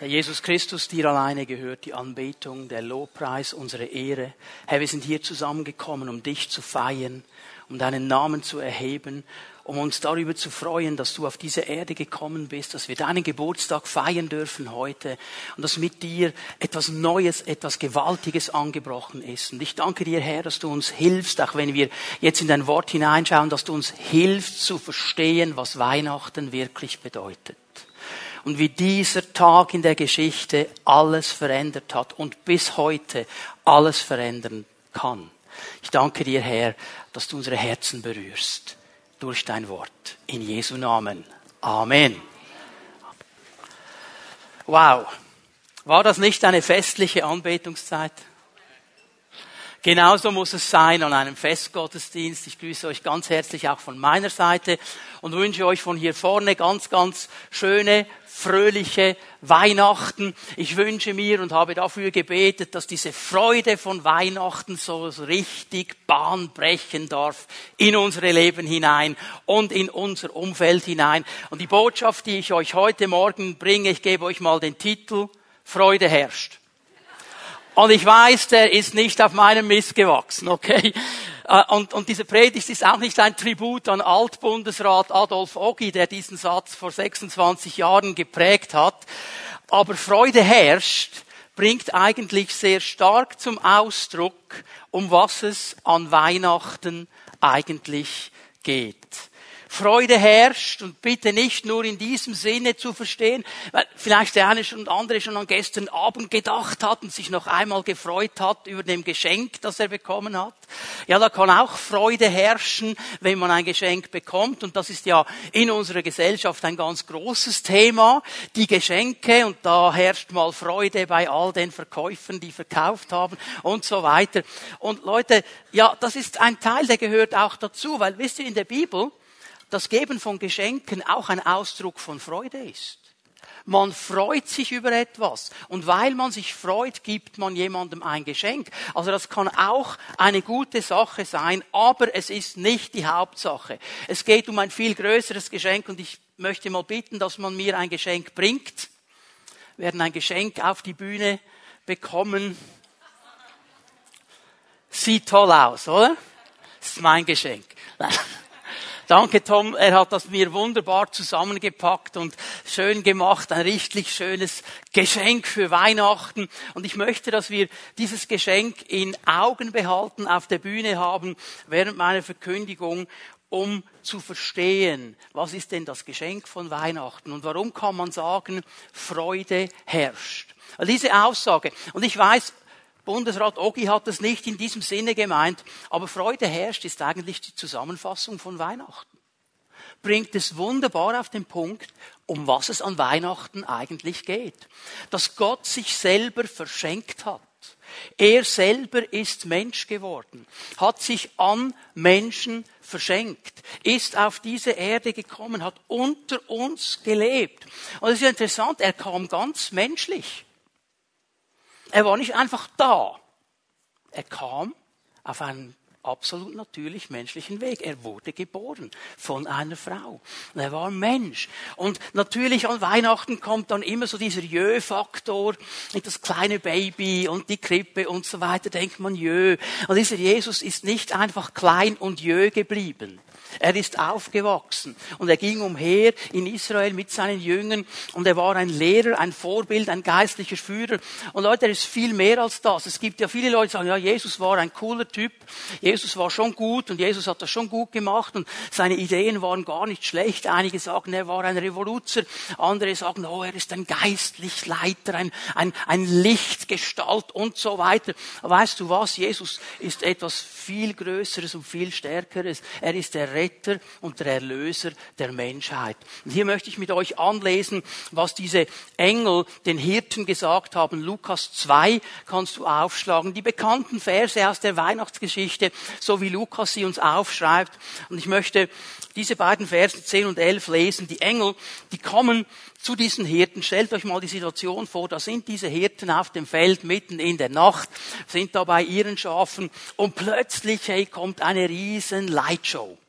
Herr Jesus Christus, dir alleine gehört die Anbetung, der Lobpreis, unsere Ehre. Herr, wir sind hier zusammengekommen, um dich zu feiern, um deinen Namen zu erheben, um uns darüber zu freuen, dass du auf diese Erde gekommen bist, dass wir deinen Geburtstag feiern dürfen heute und dass mit dir etwas Neues, etwas Gewaltiges angebrochen ist. Und ich danke dir, Herr, dass du uns hilfst, auch wenn wir jetzt in dein Wort hineinschauen, dass du uns hilfst zu verstehen, was Weihnachten wirklich bedeutet und wie dieser Tag in der Geschichte alles verändert hat und bis heute alles verändern kann. Ich danke dir, Herr, dass du unsere Herzen berührst durch dein Wort. In Jesu Namen. Amen. Wow. War das nicht eine festliche Anbetungszeit? Genauso muss es sein an einem Festgottesdienst. Ich grüße euch ganz herzlich auch von meiner Seite und wünsche euch von hier vorne ganz, ganz schöne, fröhliche Weihnachten. Ich wünsche mir und habe dafür gebetet, dass diese Freude von Weihnachten so richtig Bahn brechen darf in unsere Leben hinein und in unser Umfeld hinein. Und die Botschaft, die ich euch heute Morgen bringe, ich gebe euch mal den Titel, Freude herrscht. Und ich weiß, der ist nicht auf meinem Mist gewachsen, okay? Äh, und, und diese Predigt ist auch nicht ein Tribut an Altbundesrat Adolf Oggi, der diesen Satz vor 26 Jahren geprägt hat. Aber Freude herrscht bringt eigentlich sehr stark zum Ausdruck, um was es an Weihnachten eigentlich geht. Freude herrscht und bitte nicht nur in diesem Sinne zu verstehen, weil vielleicht der eine und andere schon an gestern Abend gedacht hat und sich noch einmal gefreut hat über dem Geschenk, das er bekommen hat. Ja, da kann auch Freude herrschen, wenn man ein Geschenk bekommt und das ist ja in unserer Gesellschaft ein ganz großes Thema, die Geschenke und da herrscht mal Freude bei all den Verkäufern, die verkauft haben und so weiter. Und Leute, ja, das ist ein Teil, der gehört auch dazu, weil wisst ihr, in der Bibel, das Geben von Geschenken auch ein Ausdruck von Freude ist. Man freut sich über etwas. Und weil man sich freut, gibt man jemandem ein Geschenk. Also das kann auch eine gute Sache sein, aber es ist nicht die Hauptsache. Es geht um ein viel größeres Geschenk und ich möchte mal bitten, dass man mir ein Geschenk bringt. Wir werden ein Geschenk auf die Bühne bekommen. Sieht toll aus, oder? Das ist mein Geschenk. Danke, Tom. Er hat das mir wunderbar zusammengepackt und schön gemacht. Ein richtig schönes Geschenk für Weihnachten. Und ich möchte, dass wir dieses Geschenk in Augen behalten, auf der Bühne haben, während meiner Verkündigung um zu verstehen, was ist denn das Geschenk von Weihnachten und warum kann man sagen, Freude herrscht. Diese Aussage. Und ich weiß, Bundesrat Ogi hat es nicht in diesem Sinne gemeint, aber Freude herrscht ist eigentlich die Zusammenfassung von Weihnachten. Bringt es wunderbar auf den Punkt, um was es an Weihnachten eigentlich geht. Dass Gott sich selber verschenkt hat. Er selber ist Mensch geworden, hat sich an Menschen verschenkt, ist auf diese Erde gekommen, hat unter uns gelebt. Und es ist interessant, er kam ganz menschlich. Er war nicht einfach da. Er kam auf einen absolut natürlich menschlichen Weg. Er wurde geboren von einer Frau. Und er war Mensch. Und natürlich an Weihnachten kommt dann immer so dieser Jö-Faktor, das kleine Baby und die Krippe und so weiter, denkt man Jö. Und dieser Jesus ist nicht einfach klein und Jö geblieben. Er ist aufgewachsen und er ging umher in Israel mit seinen Jüngern und er war ein Lehrer, ein Vorbild, ein geistlicher Führer. Und Leute, er ist viel mehr als das. Es gibt ja viele Leute, die sagen, ja, Jesus war ein cooler Typ, Jesus war schon gut und Jesus hat das schon gut gemacht und seine Ideen waren gar nicht schlecht. Einige sagen, er war ein Revoluzer, andere sagen, oh, er ist ein geistlich Leiter, ein, ein, ein Lichtgestalt und so weiter. Weißt du was? Jesus ist etwas viel Größeres und viel Stärkeres. Er ist der Retter und der Erlöser der Menschheit. Und hier möchte ich mit euch anlesen, was diese Engel den Hirten gesagt haben. Lukas 2 kannst du aufschlagen. Die bekannten Verse aus der Weihnachtsgeschichte, so wie Lukas sie uns aufschreibt. Und ich möchte diese beiden Verse 10 und 11 lesen. Die Engel, die kommen zu diesen Hirten. Stellt euch mal die Situation vor, da sind diese Hirten auf dem Feld mitten in der Nacht, sind da bei ihren Schafen und plötzlich hey, kommt eine riesen Lightshow.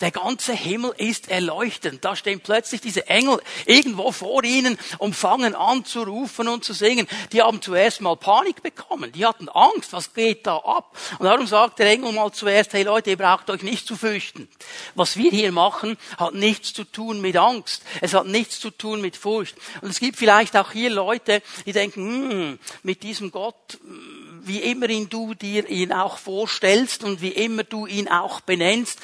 Der ganze Himmel ist erleuchtend. Da stehen plötzlich diese Engel irgendwo vor ihnen und fangen an zu rufen und zu singen. Die haben zuerst mal Panik bekommen. Die hatten Angst. Was geht da ab? Und darum sagt der Engel mal zuerst, hey Leute, ihr braucht euch nicht zu fürchten. Was wir hier machen, hat nichts zu tun mit Angst. Es hat nichts zu tun mit Furcht. Und es gibt vielleicht auch hier Leute, die denken, hm, mit diesem Gott, wie immer ihn du dir ihn auch vorstellst und wie immer du ihn auch benennst,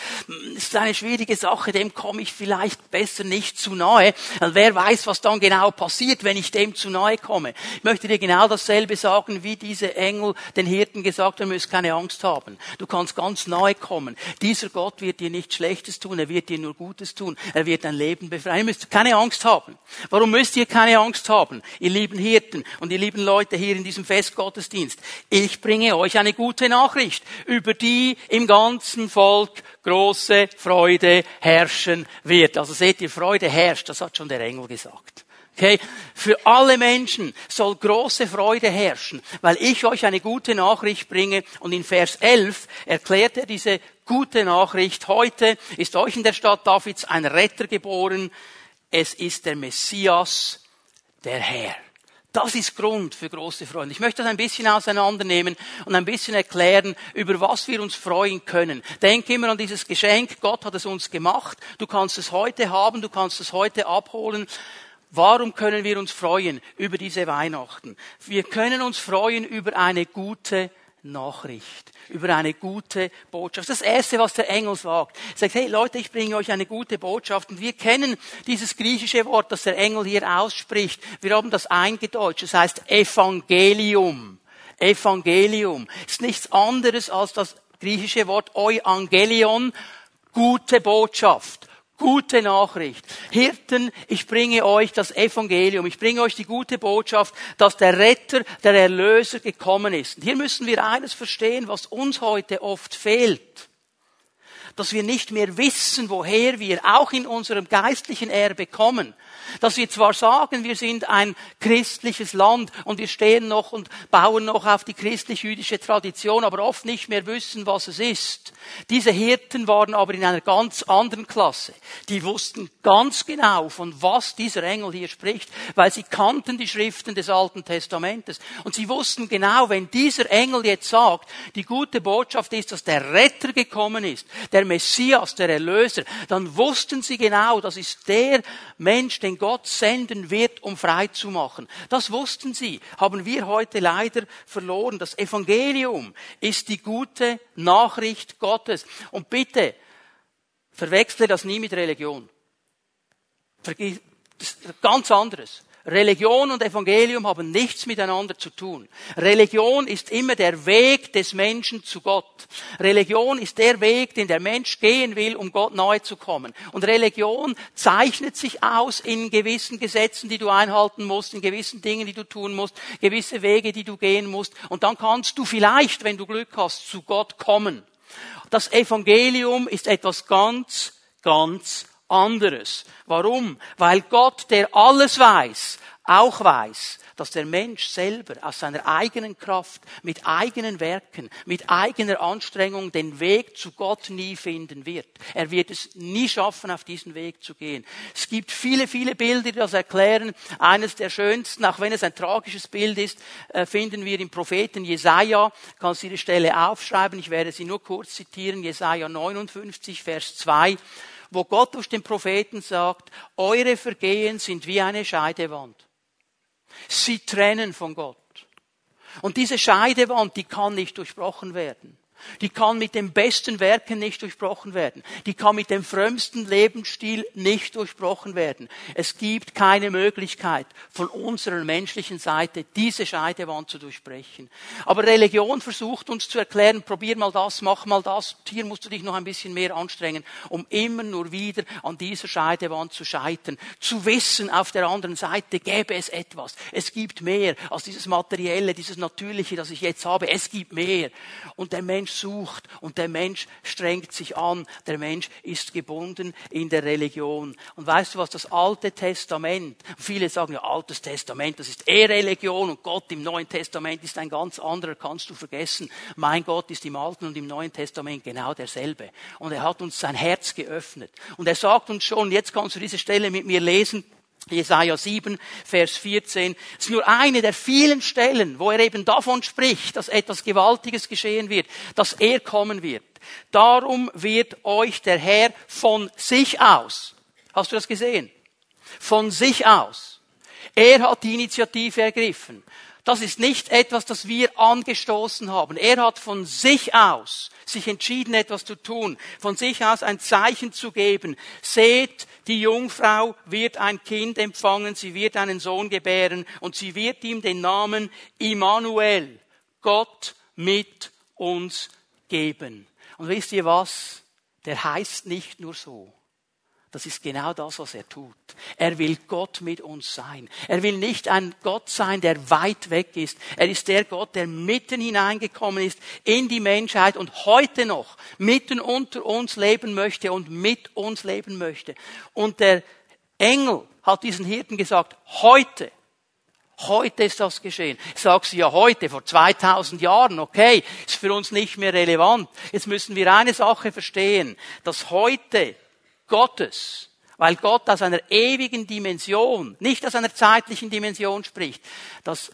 ist eine schwierige Sache, dem komme ich vielleicht besser nicht zu nahe. Weil wer weiß, was dann genau passiert, wenn ich dem zu nahe komme. Ich möchte dir genau dasselbe sagen, wie diese Engel den Hirten gesagt haben, du musst keine Angst haben. Du kannst ganz nahe kommen. Dieser Gott wird dir nichts Schlechtes tun, er wird dir nur Gutes tun. Er wird dein Leben befreien. Ihr müsst keine Angst haben. Warum müsst ihr keine Angst haben, ihr lieben Hirten und ihr lieben Leute hier in diesem Festgottesdienst? Ich bringe euch eine gute Nachricht, über die im ganzen Volk große Freude herrschen wird. Also seht ihr, Freude herrscht, das hat schon der Engel gesagt. Okay? Für alle Menschen soll große Freude herrschen, weil ich euch eine gute Nachricht bringe. Und in Vers 11 erklärt er diese gute Nachricht. Heute ist euch in der Stadt Davids ein Retter geboren. Es ist der Messias, der Herr. Das ist Grund für große Freude. Ich möchte das ein bisschen auseinandernehmen und ein bisschen erklären, über was wir uns freuen können. Denk immer an dieses Geschenk. Gott hat es uns gemacht. Du kannst es heute haben, du kannst es heute abholen. Warum können wir uns freuen über diese Weihnachten? Wir können uns freuen über eine gute Nachricht, über eine gute Botschaft. Das erste, was der Engel sagt, er sagt, hey Leute, ich bringe euch eine gute Botschaft. Und wir kennen dieses griechische Wort, das der Engel hier ausspricht. Wir haben das eingedeutscht. Das heißt Evangelium. Evangelium ist nichts anderes als das griechische Wort Euangelion, gute Botschaft gute Nachricht. Hirten, ich bringe euch das Evangelium, ich bringe euch die gute Botschaft, dass der Retter, der Erlöser gekommen ist. Und hier müssen wir eines verstehen, was uns heute oft fehlt. Dass wir nicht mehr wissen, woher wir auch in unserem geistlichen Erbe kommen dass wir zwar sagen, wir sind ein christliches Land und wir stehen noch und bauen noch auf die christlich-jüdische Tradition, aber oft nicht mehr wissen, was es ist. Diese Hirten waren aber in einer ganz anderen Klasse. Die wussten ganz genau, von was dieser Engel hier spricht, weil sie kannten die Schriften des Alten Testamentes. Und sie wussten genau, wenn dieser Engel jetzt sagt, die gute Botschaft ist, dass der Retter gekommen ist, der Messias, der Erlöser, dann wussten sie genau, das ist der Mensch, den Gott senden wird, um frei zu machen. Das wussten sie, haben wir heute leider verloren. Das Evangelium ist die gute Nachricht Gottes. Und bitte, verwechsle das nie mit Religion. Das ist ganz anderes. Religion und Evangelium haben nichts miteinander zu tun. Religion ist immer der Weg des Menschen zu Gott. Religion ist der Weg, den der Mensch gehen will, um Gott nahe zu kommen. Und Religion zeichnet sich aus in gewissen Gesetzen, die du einhalten musst, in gewissen Dingen, die du tun musst, gewisse Wege, die du gehen musst. Und dann kannst du vielleicht, wenn du Glück hast, zu Gott kommen. Das Evangelium ist etwas ganz, ganz anderes. Warum? Weil Gott, der alles weiß, auch weiß, dass der Mensch selber aus seiner eigenen Kraft, mit eigenen Werken, mit eigener Anstrengung den Weg zu Gott nie finden wird. Er wird es nie schaffen, auf diesen Weg zu gehen. Es gibt viele, viele Bilder, die das erklären. Eines der schönsten, auch wenn es ein tragisches Bild ist, äh, finden wir im Propheten Jesaja. Kannst du die Stelle aufschreiben? Ich werde sie nur kurz zitieren. Jesaja 59, Vers 2 wo Gott durch den Propheten sagt, eure Vergehen sind wie eine Scheidewand. Sie trennen von Gott. Und diese Scheidewand, die kann nicht durchbrochen werden. Die kann mit den besten Werken nicht durchbrochen werden. Die kann mit dem frömmsten Lebensstil nicht durchbrochen werden. Es gibt keine Möglichkeit von unserer menschlichen Seite, diese Scheidewand zu durchbrechen. Aber Religion versucht uns zu erklären, probier mal das, mach mal das, hier musst du dich noch ein bisschen mehr anstrengen, um immer nur wieder an dieser Scheidewand zu scheitern. Zu wissen, auf der anderen Seite gäbe es etwas. Es gibt mehr als dieses Materielle, dieses Natürliche, das ich jetzt habe. Es gibt mehr. Und der Mensch sucht und der Mensch strengt sich an, der Mensch ist gebunden in der Religion. Und weißt du was, das Alte Testament, viele sagen ja, Altes Testament, das ist eh Religion und Gott im Neuen Testament ist ein ganz anderer, kannst du vergessen. Mein Gott ist im Alten und im Neuen Testament genau derselbe. Und er hat uns sein Herz geöffnet. Und er sagt uns schon, jetzt kannst du diese Stelle mit mir lesen, Jesaja 7, Vers 14. Es ist nur eine der vielen Stellen, wo er eben davon spricht, dass etwas Gewaltiges geschehen wird, dass er kommen wird. Darum wird euch der Herr von sich aus, hast du das gesehen? Von sich aus. Er hat die Initiative ergriffen. Das ist nicht etwas, das wir angestoßen haben. Er hat von sich aus sich entschieden, etwas zu tun, von sich aus ein Zeichen zu geben. Seht, die Jungfrau wird ein Kind empfangen, sie wird einen Sohn gebären und sie wird ihm den Namen Immanuel, Gott mit uns geben. Und wisst ihr was? Der heißt nicht nur so. Das ist genau das, was er tut. Er will Gott mit uns sein. Er will nicht ein Gott sein, der weit weg ist. Er ist der Gott, der mitten hineingekommen ist in die Menschheit und heute noch mitten unter uns leben möchte und mit uns leben möchte. Und der Engel hat diesen Hirten gesagt, heute, Heute ist das geschehen. Sage sie ja heute, vor 2000 Jahren, okay, ist für uns nicht mehr relevant. Jetzt müssen wir eine Sache verstehen, dass heute Gottes, weil Gott aus einer ewigen Dimension, nicht aus einer zeitlichen Dimension spricht, das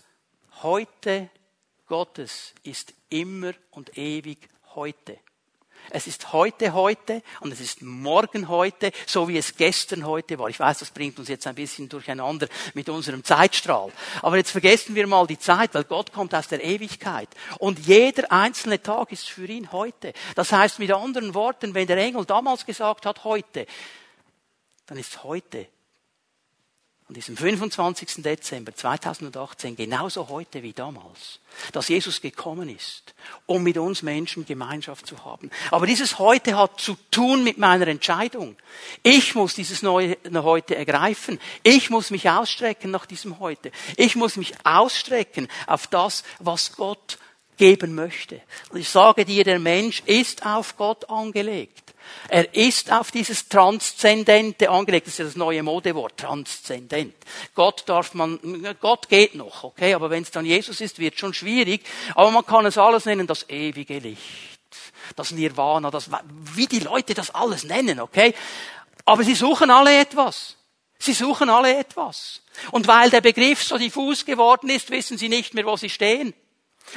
heute Gottes ist immer und ewig heute. Es ist heute heute und es ist morgen heute, so wie es gestern heute war. Ich weiß, das bringt uns jetzt ein bisschen durcheinander mit unserem Zeitstrahl. Aber jetzt vergessen wir mal die Zeit, weil Gott kommt aus der Ewigkeit. Und jeder einzelne Tag ist für ihn heute. Das heißt mit anderen Worten, wenn der Engel damals gesagt hat heute, dann ist heute an diesem 25. Dezember 2018 genauso heute wie damals, dass Jesus gekommen ist, um mit uns Menschen Gemeinschaft zu haben. Aber dieses heute hat zu tun mit meiner Entscheidung. Ich muss dieses neue heute ergreifen. Ich muss mich ausstrecken nach diesem heute. Ich muss mich ausstrecken auf das, was Gott geben möchte. Und ich sage dir, der Mensch ist auf Gott angelegt. Er ist auf dieses Transzendente angelegt. Das ist ja das neue Modewort, transzendent. Gott darf man, Gott geht noch, okay, aber wenn es dann Jesus ist, wird schon schwierig. Aber man kann es alles nennen, das ewige Licht, das Nirvana, das, wie die Leute das alles nennen, okay. Aber sie suchen alle etwas. Sie suchen alle etwas. Und weil der Begriff so diffus geworden ist, wissen sie nicht mehr, wo sie stehen.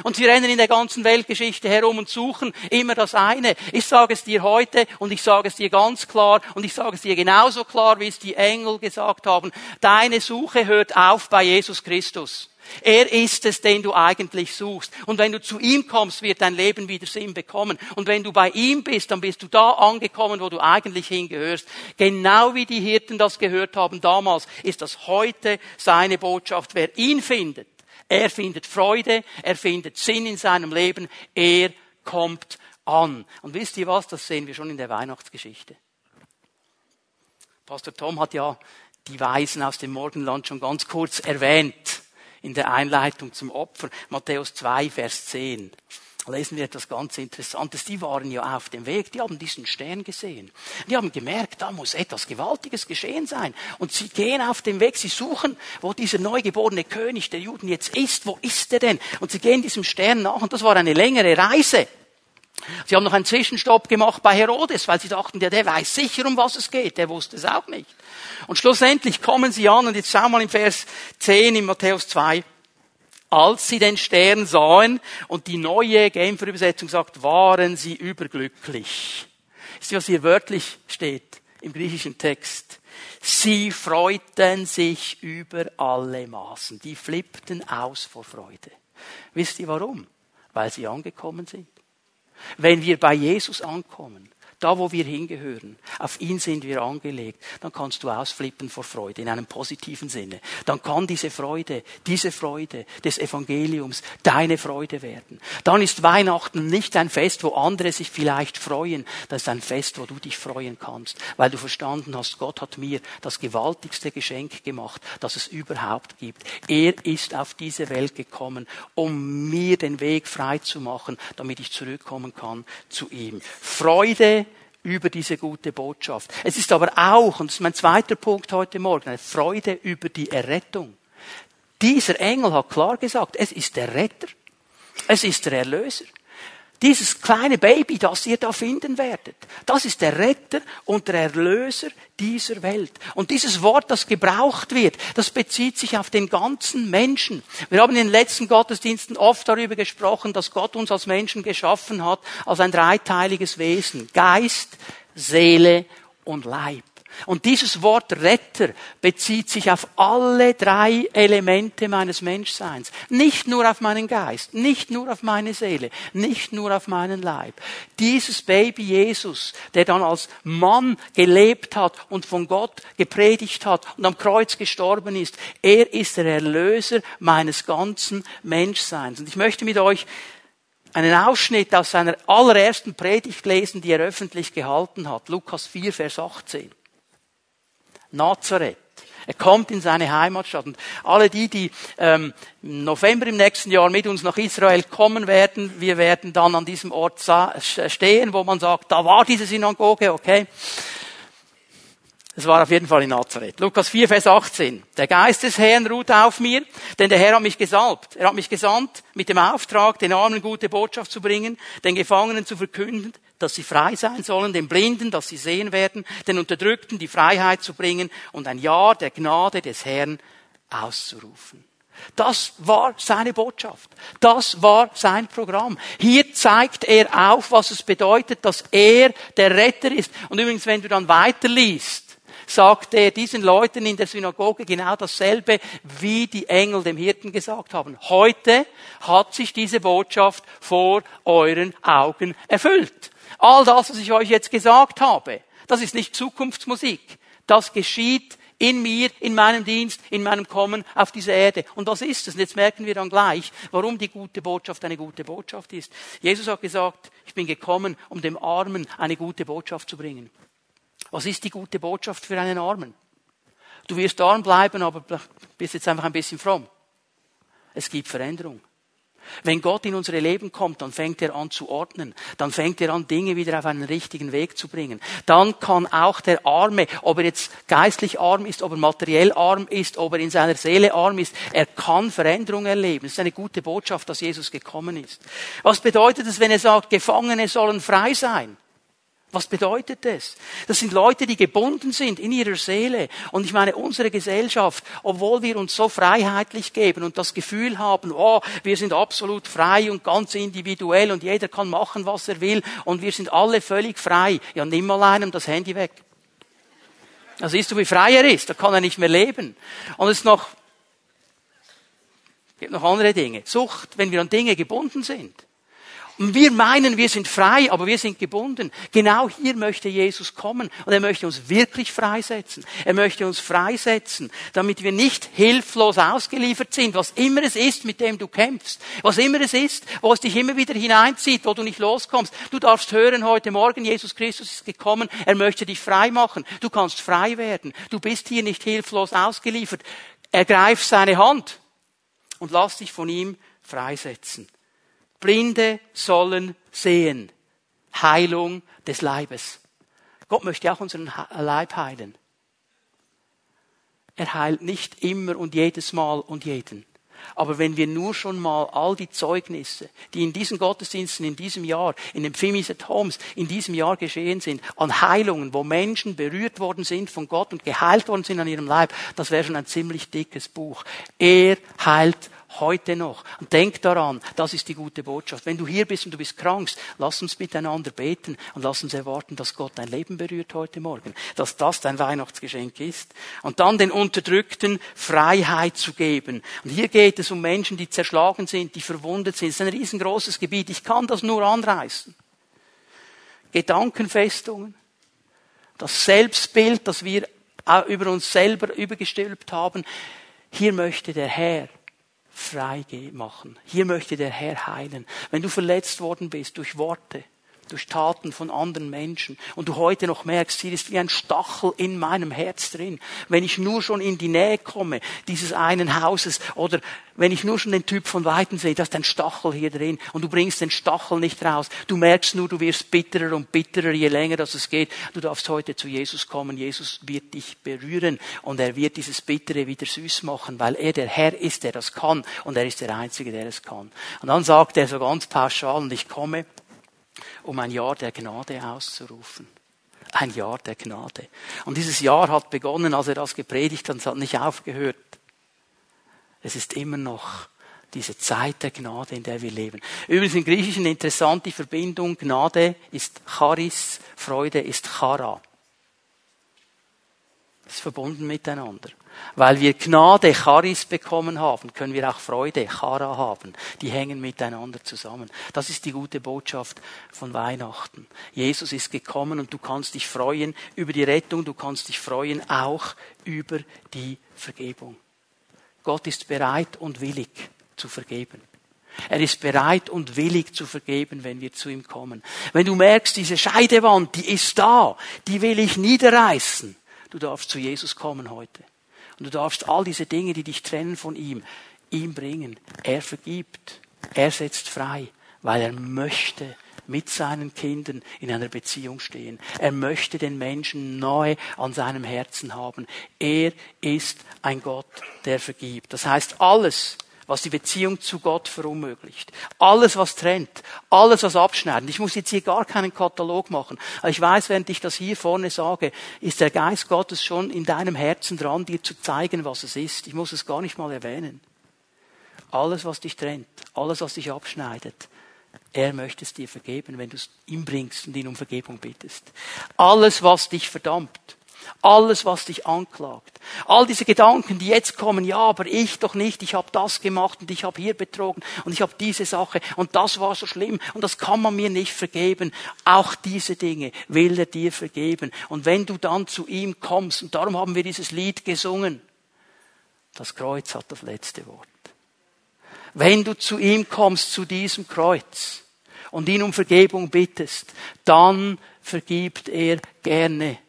Und sie rennen in der ganzen Weltgeschichte herum und suchen immer das eine. Ich sage es dir heute und ich sage es dir ganz klar und ich sage es dir genauso klar, wie es die Engel gesagt haben. Deine Suche hört auf bei Jesus Christus. Er ist es, den du eigentlich suchst. Und wenn du zu ihm kommst, wird dein Leben wieder Sinn bekommen. Und wenn du bei ihm bist, dann bist du da angekommen, wo du eigentlich hingehörst. Genau wie die Hirten das gehört haben damals, ist das heute seine Botschaft. Wer ihn findet, er findet Freude, er findet Sinn in seinem Leben, er kommt an. Und wisst ihr was, das sehen wir schon in der Weihnachtsgeschichte. Pastor Tom hat ja die Weisen aus dem Morgenland schon ganz kurz erwähnt in der Einleitung zum Opfer. Matthäus 2, Vers 10 lesen wir etwas ganz Interessantes. Die waren ja auf dem Weg, die haben diesen Stern gesehen. Die haben gemerkt, da muss etwas Gewaltiges geschehen sein. Und sie gehen auf dem Weg, sie suchen, wo dieser neugeborene König der Juden jetzt ist. Wo ist er denn? Und sie gehen diesem Stern nach und das war eine längere Reise. Sie haben noch einen Zwischenstopp gemacht bei Herodes, weil sie dachten, ja, der weiß sicher, um was es geht. Der wusste es auch nicht. Und schlussendlich kommen sie an und jetzt schau mal im Vers 10 in Matthäus 2 als sie den Stern sahen und die neue Genfer Übersetzung sagt, waren sie überglücklich. Ist was hier wörtlich steht im griechischen Text. Sie freuten sich über alle Maßen. Die flippten aus vor Freude. Wisst ihr warum? Weil sie angekommen sind. Wenn wir bei Jesus ankommen, da wo wir hingehören. Auf ihn sind wir angelegt. Dann kannst du ausflippen vor Freude in einem positiven Sinne. Dann kann diese Freude, diese Freude des Evangeliums deine Freude werden. Dann ist Weihnachten nicht ein Fest, wo andere sich vielleicht freuen. Das ist ein Fest, wo du dich freuen kannst, weil du verstanden hast, Gott hat mir das gewaltigste Geschenk gemacht, das es überhaupt gibt. Er ist auf diese Welt gekommen, um mir den Weg frei zu machen, damit ich zurückkommen kann zu ihm. Freude über diese gute Botschaft. Es ist aber auch, und das ist mein zweiter Punkt heute Morgen, eine Freude über die Errettung. Dieser Engel hat klar gesagt, es ist der Retter. Es ist der Erlöser. Dieses kleine Baby, das ihr da finden werdet, das ist der Retter und der Erlöser dieser Welt. Und dieses Wort, das gebraucht wird, das bezieht sich auf den ganzen Menschen. Wir haben in den letzten Gottesdiensten oft darüber gesprochen, dass Gott uns als Menschen geschaffen hat, als ein dreiteiliges Wesen. Geist, Seele und Leib. Und dieses Wort Retter bezieht sich auf alle drei Elemente meines Menschseins. Nicht nur auf meinen Geist, nicht nur auf meine Seele, nicht nur auf meinen Leib. Dieses Baby Jesus, der dann als Mann gelebt hat und von Gott gepredigt hat und am Kreuz gestorben ist, er ist der Erlöser meines ganzen Menschseins. Und ich möchte mit euch einen Ausschnitt aus seiner allerersten Predigt lesen, die er öffentlich gehalten hat. Lukas 4, Vers 18. Nazareth. Er kommt in seine Heimatstadt. Und alle die, die ähm, im November im nächsten Jahr mit uns nach Israel kommen werden, wir werden dann an diesem Ort stehen, wo man sagt, da war diese Synagoge, okay. Es war auf jeden Fall in Nazareth. Lukas 4, Vers 18. Der Geist des Herrn ruht auf mir, denn der Herr hat mich gesalbt. Er hat mich gesandt mit dem Auftrag, den Armen gute Botschaft zu bringen, den Gefangenen zu verkünden, dass sie frei sein sollen, den Blinden, dass sie sehen werden, den Unterdrückten die Freiheit zu bringen und ein Jahr der Gnade des Herrn auszurufen. Das war seine Botschaft. Das war sein Programm. Hier zeigt er auf, was es bedeutet, dass er der Retter ist. Und übrigens, wenn du dann weiterliest, sagt er diesen Leuten in der Synagoge genau dasselbe, wie die Engel dem Hirten gesagt haben. Heute hat sich diese Botschaft vor euren Augen erfüllt. All das, was ich euch jetzt gesagt habe, das ist nicht Zukunftsmusik. Das geschieht in mir, in meinem Dienst, in meinem Kommen auf diese Erde. Und das ist es. Und jetzt merken wir dann gleich, warum die gute Botschaft eine gute Botschaft ist. Jesus hat gesagt, ich bin gekommen, um dem Armen eine gute Botschaft zu bringen. Was ist die gute Botschaft für einen Armen? Du wirst arm bleiben, aber bist jetzt einfach ein bisschen fromm. Es gibt Veränderung. Wenn Gott in unsere Leben kommt, dann fängt er an zu ordnen. Dann fängt er an, Dinge wieder auf einen richtigen Weg zu bringen. Dann kann auch der Arme, ob er jetzt geistlich arm ist, ob er materiell arm ist, ob er in seiner Seele arm ist, er kann Veränderung erleben. Es ist eine gute Botschaft, dass Jesus gekommen ist. Was bedeutet es, wenn er sagt, Gefangene sollen frei sein? Was bedeutet das? Das sind Leute, die gebunden sind in ihrer Seele. Und ich meine, unsere Gesellschaft, obwohl wir uns so freiheitlich geben und das Gefühl haben, oh, wir sind absolut frei und ganz individuell und jeder kann machen, was er will und wir sind alle völlig frei. Ja, nimm mal einem das Handy weg. Da siehst du, wie frei er ist. Da kann er nicht mehr leben. Und es ist noch, gibt noch andere Dinge. Sucht, wenn wir an Dinge gebunden sind. Wir meinen, wir sind frei, aber wir sind gebunden. Genau hier möchte Jesus kommen und er möchte uns wirklich freisetzen. Er möchte uns freisetzen, damit wir nicht hilflos ausgeliefert sind, was immer es ist, mit dem du kämpfst. Was immer es ist, wo es dich immer wieder hineinzieht, wo du nicht loskommst. Du darfst hören heute Morgen, Jesus Christus ist gekommen, er möchte dich frei machen. Du kannst frei werden. Du bist hier nicht hilflos ausgeliefert. Ergreif seine Hand und lass dich von ihm freisetzen. Blinde sollen sehen. Heilung des Leibes. Gott möchte auch unseren Leib heilen. Er heilt nicht immer und jedes Mal und jeden. Aber wenn wir nur schon mal all die Zeugnisse, die in diesen Gottesdiensten in diesem Jahr, in den Pfimis at Homes in diesem Jahr geschehen sind, an Heilungen, wo Menschen berührt worden sind von Gott und geheilt worden sind an ihrem Leib, das wäre schon ein ziemlich dickes Buch. Er heilt Heute noch. Und denk daran, das ist die gute Botschaft. Wenn du hier bist und du bist krank, lass uns miteinander beten und lass uns erwarten, dass Gott dein Leben berührt heute Morgen. Dass das dein Weihnachtsgeschenk ist. Und dann den Unterdrückten Freiheit zu geben. Und hier geht es um Menschen, die zerschlagen sind, die verwundet sind. Es ist ein riesengroßes Gebiet. Ich kann das nur anreißen. Gedankenfestungen, das Selbstbild, das wir über uns selber übergestülpt haben. Hier möchte der Herr frei machen. Hier möchte der Herr heilen. Wenn du verletzt worden bist durch Worte, durch Taten von anderen Menschen und du heute noch merkst, hier ist wie ein Stachel in meinem Herz drin. Wenn ich nur schon in die Nähe komme dieses einen Hauses oder wenn ich nur schon den Typ von Weitem sehe, da ist ein Stachel hier drin und du bringst den Stachel nicht raus. Du merkst nur, du wirst bitterer und bitterer, je länger das es geht. Du darfst heute zu Jesus kommen. Jesus wird dich berühren und er wird dieses Bittere wieder süß machen, weil er der Herr ist, der das kann und er ist der Einzige, der es kann. Und dann sagt er so ganz pauschal und ich komme um ein Jahr der Gnade auszurufen. Ein Jahr der Gnade. Und dieses Jahr hat begonnen, als er das gepredigt hat, es hat nicht aufgehört. Es ist immer noch diese Zeit der Gnade, in der wir leben. Übrigens im Griechischen interessant die Verbindung Gnade ist Charis, Freude ist Chara. Das ist verbunden miteinander. Weil wir Gnade, Charis bekommen haben, können wir auch Freude, Chara haben. Die hängen miteinander zusammen. Das ist die gute Botschaft von Weihnachten. Jesus ist gekommen und du kannst dich freuen über die Rettung, du kannst dich freuen auch über die Vergebung. Gott ist bereit und willig zu vergeben. Er ist bereit und willig zu vergeben, wenn wir zu ihm kommen. Wenn du merkst, diese Scheidewand, die ist da, die will ich niederreißen. Du darfst zu Jesus kommen heute. Und du darfst all diese Dinge, die dich trennen von ihm, ihm bringen. Er vergibt. Er setzt frei, weil er möchte mit seinen Kindern in einer Beziehung stehen. Er möchte den Menschen neu an seinem Herzen haben. Er ist ein Gott, der vergibt. Das heißt, alles, was die Beziehung zu Gott verunmöglicht. Alles, was trennt, alles, was abschneidet. Ich muss jetzt hier gar keinen Katalog machen. Ich weiß, während ich das hier vorne sage, ist der Geist Gottes schon in deinem Herzen dran, dir zu zeigen, was es ist. Ich muss es gar nicht mal erwähnen. Alles, was dich trennt, alles, was dich abschneidet, er möchte es dir vergeben, wenn du es ihm bringst und ihn um Vergebung bittest. Alles, was dich verdammt, alles, was dich anklagt. All diese Gedanken, die jetzt kommen, ja, aber ich doch nicht, ich habe das gemacht und ich habe hier betrogen und ich habe diese Sache und das war so schlimm und das kann man mir nicht vergeben. Auch diese Dinge will er dir vergeben. Und wenn du dann zu ihm kommst, und darum haben wir dieses Lied gesungen, das Kreuz hat das letzte Wort. Wenn du zu ihm kommst, zu diesem Kreuz, und ihn um Vergebung bittest, dann vergibt er gerne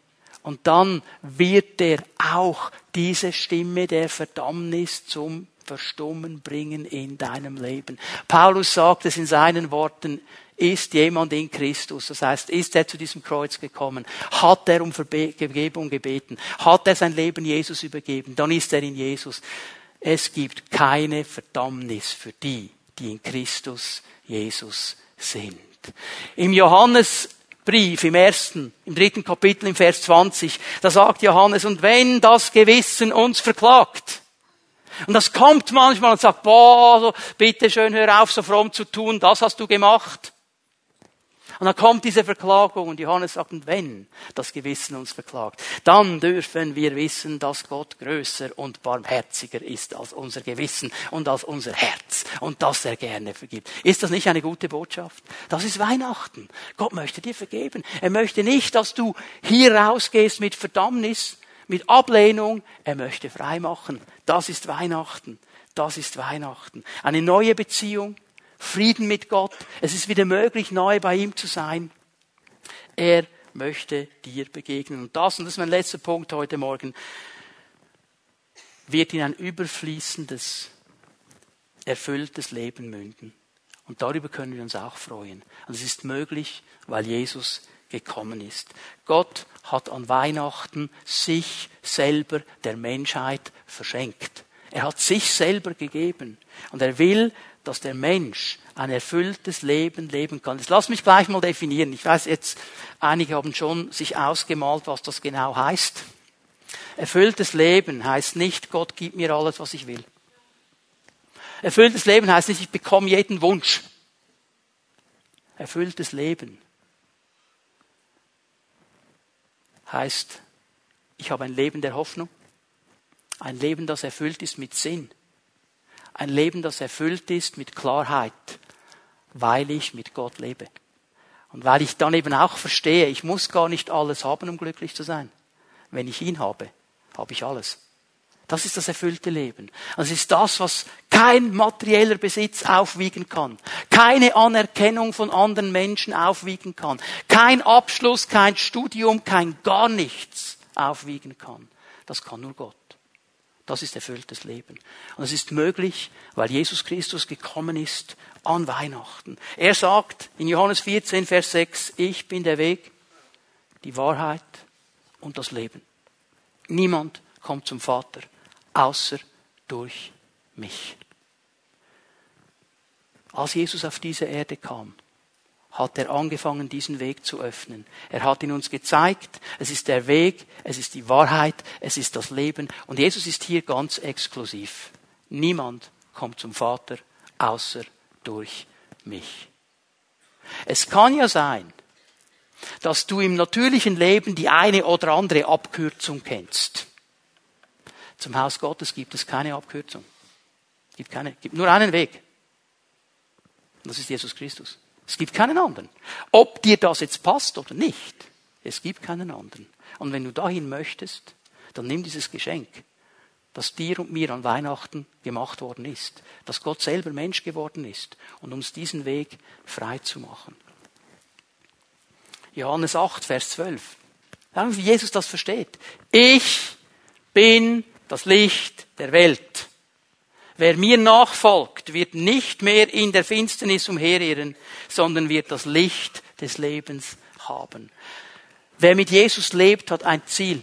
und dann wird er auch diese Stimme der Verdammnis zum Verstummen bringen in deinem Leben. Paulus sagt es in seinen Worten, ist jemand in Christus, das heißt, ist er zu diesem Kreuz gekommen, hat er um Vergebung gebeten, hat er sein Leben Jesus übergeben, dann ist er in Jesus. Es gibt keine Verdammnis für die, die in Christus Jesus sind. Im Johannes Brief im ersten, im dritten Kapitel im Vers 20, da sagt Johannes, und wenn das Gewissen uns verklagt, und das kommt manchmal und sagt, boah, so, bitte schön, hör auf, so fromm zu tun, das hast du gemacht. Und dann kommt diese Verklagung und Johannes sagt, wenn das Gewissen uns verklagt, dann dürfen wir wissen, dass Gott größer und barmherziger ist als unser Gewissen und als unser Herz und dass er gerne vergibt. Ist das nicht eine gute Botschaft? Das ist Weihnachten. Gott möchte dir vergeben. Er möchte nicht, dass du hier rausgehst mit Verdammnis, mit Ablehnung. Er möchte frei machen. Das ist Weihnachten. Das ist Weihnachten. Eine neue Beziehung, Frieden mit Gott. Es ist wieder möglich, neu bei ihm zu sein. Er möchte dir begegnen. Und das, und das ist mein letzter Punkt heute Morgen, wird in ein überfließendes, erfülltes Leben münden. Und darüber können wir uns auch freuen. Und es ist möglich, weil Jesus gekommen ist. Gott hat an Weihnachten sich selber der Menschheit verschenkt. Er hat sich selber gegeben. Und er will, dass der Mensch ein erfülltes Leben leben kann. Jetzt lass mich gleich mal definieren. Ich weiß jetzt, einige haben schon sich ausgemalt, was das genau heißt. Erfülltes Leben heißt nicht, Gott gibt mir alles, was ich will. Erfülltes Leben heißt nicht, ich bekomme jeden Wunsch. Erfülltes Leben heißt, ich habe ein Leben der Hoffnung, ein Leben, das erfüllt ist mit Sinn, ein Leben, das erfüllt ist mit Klarheit, weil ich mit Gott lebe. Und weil ich dann eben auch verstehe, ich muss gar nicht alles haben, um glücklich zu sein. Wenn ich ihn habe, habe ich alles. Das ist das erfüllte Leben. Das ist das, was kein materieller Besitz aufwiegen kann. Keine Anerkennung von anderen Menschen aufwiegen kann. Kein Abschluss, kein Studium, kein gar nichts aufwiegen kann. Das kann nur Gott. Das ist erfülltes Leben. Und es ist möglich, weil Jesus Christus gekommen ist an Weihnachten. Er sagt in Johannes 14, Vers 6, ich bin der Weg, die Wahrheit und das Leben. Niemand kommt zum Vater, außer durch mich. Als Jesus auf diese Erde kam, hat er angefangen, diesen Weg zu öffnen. Er hat ihn uns gezeigt, es ist der Weg, es ist die Wahrheit, es ist das Leben. Und Jesus ist hier ganz exklusiv. Niemand kommt zum Vater außer durch mich. Es kann ja sein, dass du im natürlichen Leben die eine oder andere Abkürzung kennst. Zum Haus Gottes gibt es keine Abkürzung. Gibt, keine, gibt nur einen Weg. Und das ist Jesus Christus. Es gibt keinen anderen. Ob dir das jetzt passt oder nicht, es gibt keinen anderen. Und wenn du dahin möchtest, dann nimm dieses Geschenk, das dir und mir an Weihnachten gemacht worden ist, dass Gott selber Mensch geworden ist und uns diesen Weg frei zu machen. Johannes 8, Vers 12. Sagen wie Jesus das versteht. Ich bin das Licht der Welt. Wer mir nachfolgt, wird nicht mehr in der Finsternis umherirren, sondern wird das Licht des Lebens haben. Wer mit Jesus lebt, hat ein Ziel.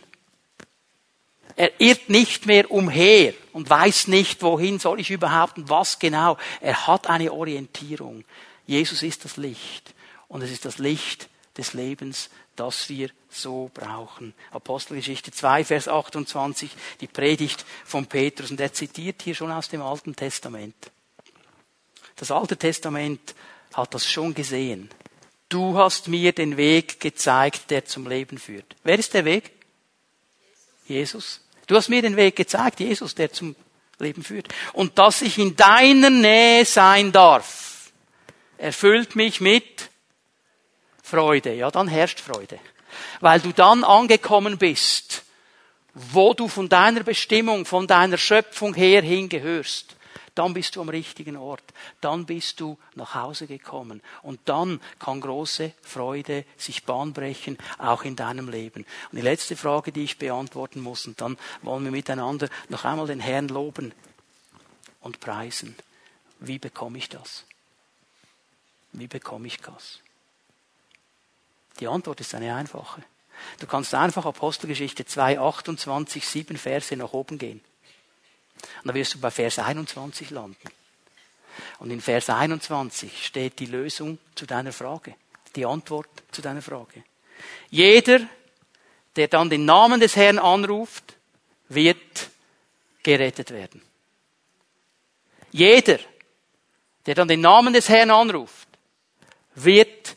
Er irrt nicht mehr umher und weiß nicht, wohin soll ich überhaupt und was genau. Er hat eine Orientierung. Jesus ist das Licht und es ist das Licht des Lebens, das wir so brauchen. Apostelgeschichte 2, Vers 28, die Predigt von Petrus. Und er zitiert hier schon aus dem Alten Testament. Das Alte Testament hat das schon gesehen. Du hast mir den Weg gezeigt, der zum Leben führt. Wer ist der Weg? Jesus. Du hast mir den Weg gezeigt, Jesus, der zum Leben führt. Und dass ich in deiner Nähe sein darf, erfüllt mich mit Freude. Ja, dann herrscht Freude weil du dann angekommen bist, wo du von deiner Bestimmung, von deiner Schöpfung her hingehörst. Dann bist du am richtigen Ort. Dann bist du nach Hause gekommen. Und dann kann große Freude sich bahnbrechen, auch in deinem Leben. Und die letzte Frage, die ich beantworten muss, und dann wollen wir miteinander noch einmal den Herrn loben und preisen. Wie bekomme ich das? Wie bekomme ich das? Die Antwort ist eine einfache. Du kannst einfach Apostelgeschichte 2, 28, 7 Verse nach oben gehen. Und dann wirst du bei Vers 21 landen. Und in Vers 21 steht die Lösung zu deiner Frage, die Antwort zu deiner Frage. Jeder, der dann den Namen des Herrn anruft, wird gerettet werden. Jeder, der dann den Namen des Herrn anruft, wird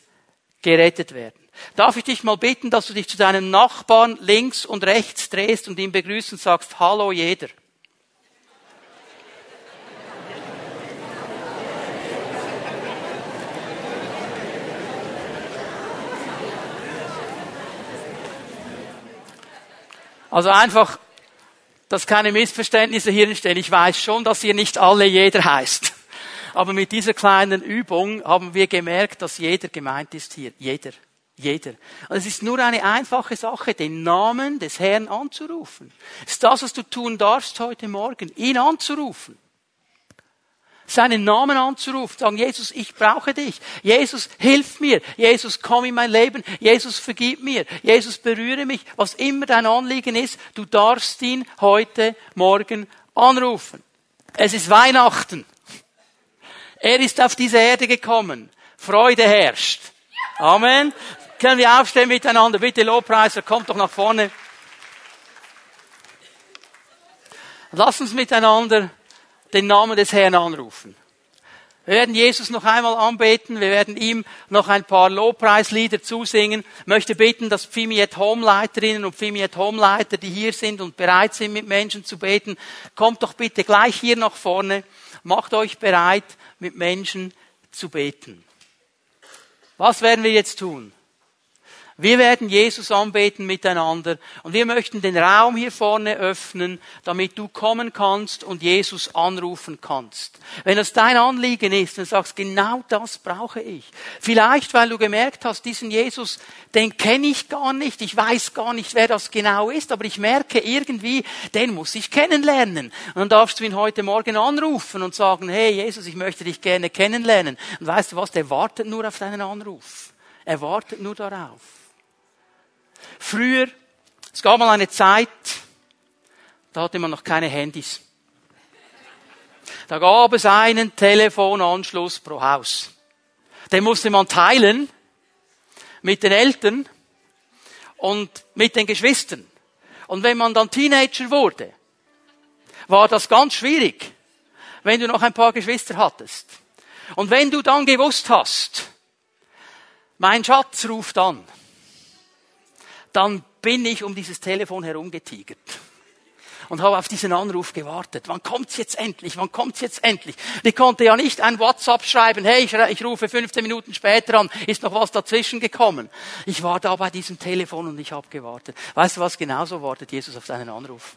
gerettet werden. Darf ich dich mal bitten, dass du dich zu deinem Nachbarn links und rechts drehst und ihn begrüßt und sagst, hallo jeder. Also einfach, dass keine Missverständnisse hier entstehen. Ich weiß schon, dass ihr nicht alle jeder heißt. Aber mit dieser kleinen Übung haben wir gemerkt, dass jeder gemeint ist hier. Jeder. Jeder. Und es ist nur eine einfache Sache, den Namen des Herrn anzurufen. Es ist das, was du tun darfst heute Morgen, ihn anzurufen. Seinen Namen anzurufen, sagen, Jesus, ich brauche dich. Jesus, hilf mir. Jesus, komm in mein Leben. Jesus, vergib mir. Jesus, berühre mich. Was immer dein Anliegen ist, du darfst ihn heute Morgen anrufen. Es ist Weihnachten. Er ist auf diese Erde gekommen. Freude herrscht. Amen. Können wir aufstehen miteinander? Bitte Lobpreiser, kommt doch nach vorne. Lass uns miteinander den Namen des Herrn anrufen. Wir werden Jesus noch einmal anbeten. Wir werden ihm noch ein paar Lobpreislieder zusingen. Ich möchte bitten, dass Pfimi at Home Leiterinnen und Pfimi at Home Leiter, die hier sind und bereit sind, mit Menschen zu beten, kommt doch bitte gleich hier nach vorne. Macht euch bereit, mit Menschen zu beten. Was werden wir jetzt tun? Wir werden Jesus anbeten miteinander und wir möchten den Raum hier vorne öffnen, damit du kommen kannst und Jesus anrufen kannst. Wenn das dein Anliegen ist und sagst, genau das brauche ich. Vielleicht, weil du gemerkt hast, diesen Jesus, den kenne ich gar nicht, ich weiß gar nicht, wer das genau ist, aber ich merke irgendwie, den muss ich kennenlernen. Und dann darfst du ihn heute Morgen anrufen und sagen, hey Jesus, ich möchte dich gerne kennenlernen. Und weißt du was, der wartet nur auf deinen Anruf. Er wartet nur darauf. Früher, es gab mal eine Zeit, da hatte man noch keine Handys. Da gab es einen Telefonanschluss pro Haus. Den musste man teilen mit den Eltern und mit den Geschwistern. Und wenn man dann Teenager wurde, war das ganz schwierig, wenn du noch ein paar Geschwister hattest. Und wenn du dann gewusst hast, mein Schatz ruft an, dann bin ich um dieses Telefon herumgetigert und habe auf diesen Anruf gewartet. Wann kommt's jetzt endlich? Wann kommt's jetzt endlich? ich konnte ja nicht ein WhatsApp schreiben, hey, ich, rufe 15 Minuten später an, ist noch was dazwischen gekommen. Ich war da bei diesem Telefon und ich habe gewartet. Weißt du was, genauso wartet Jesus auf deinen Anruf.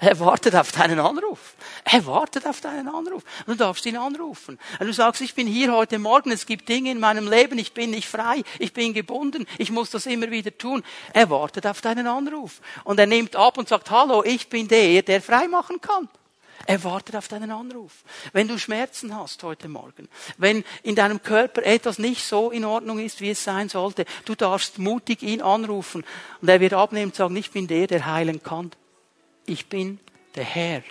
Er wartet auf deinen Anruf. Er wartet auf deinen Anruf. Und du darfst ihn anrufen. Und du sagst, ich bin hier heute Morgen, es gibt Dinge in meinem Leben, ich bin nicht frei, ich bin gebunden, ich muss das immer wieder tun. Er wartet auf deinen Anruf. Und er nimmt ab und sagt, hallo, ich bin der, der frei machen kann. Er wartet auf deinen Anruf. Wenn du Schmerzen hast heute Morgen, wenn in deinem Körper etwas nicht so in Ordnung ist, wie es sein sollte, du darfst mutig ihn anrufen und er wird abnehmen und sagen, ich bin der, der heilen kann ich bin der Herr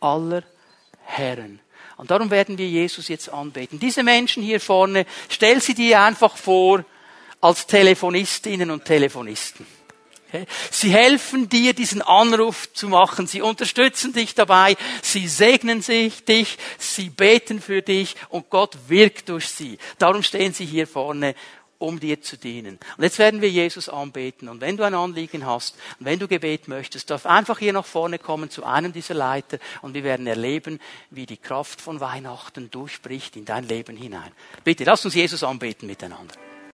aller Herren. Und darum werden wir Jesus jetzt anbeten. Diese Menschen hier vorne, stell sie dir einfach vor als Telefonistinnen und Telefonisten. Sie helfen dir, diesen Anruf zu machen. Sie unterstützen dich dabei. Sie segnen sich, dich. Sie beten für dich und Gott wirkt durch sie. Darum stehen sie hier vorne um dir zu dienen. Und jetzt werden wir Jesus anbeten. Und wenn du ein Anliegen hast und wenn du Gebet möchtest, darf einfach hier nach vorne kommen zu einem dieser Leiter und wir werden erleben, wie die Kraft von Weihnachten durchbricht in dein Leben hinein. Bitte, lass uns Jesus anbeten miteinander.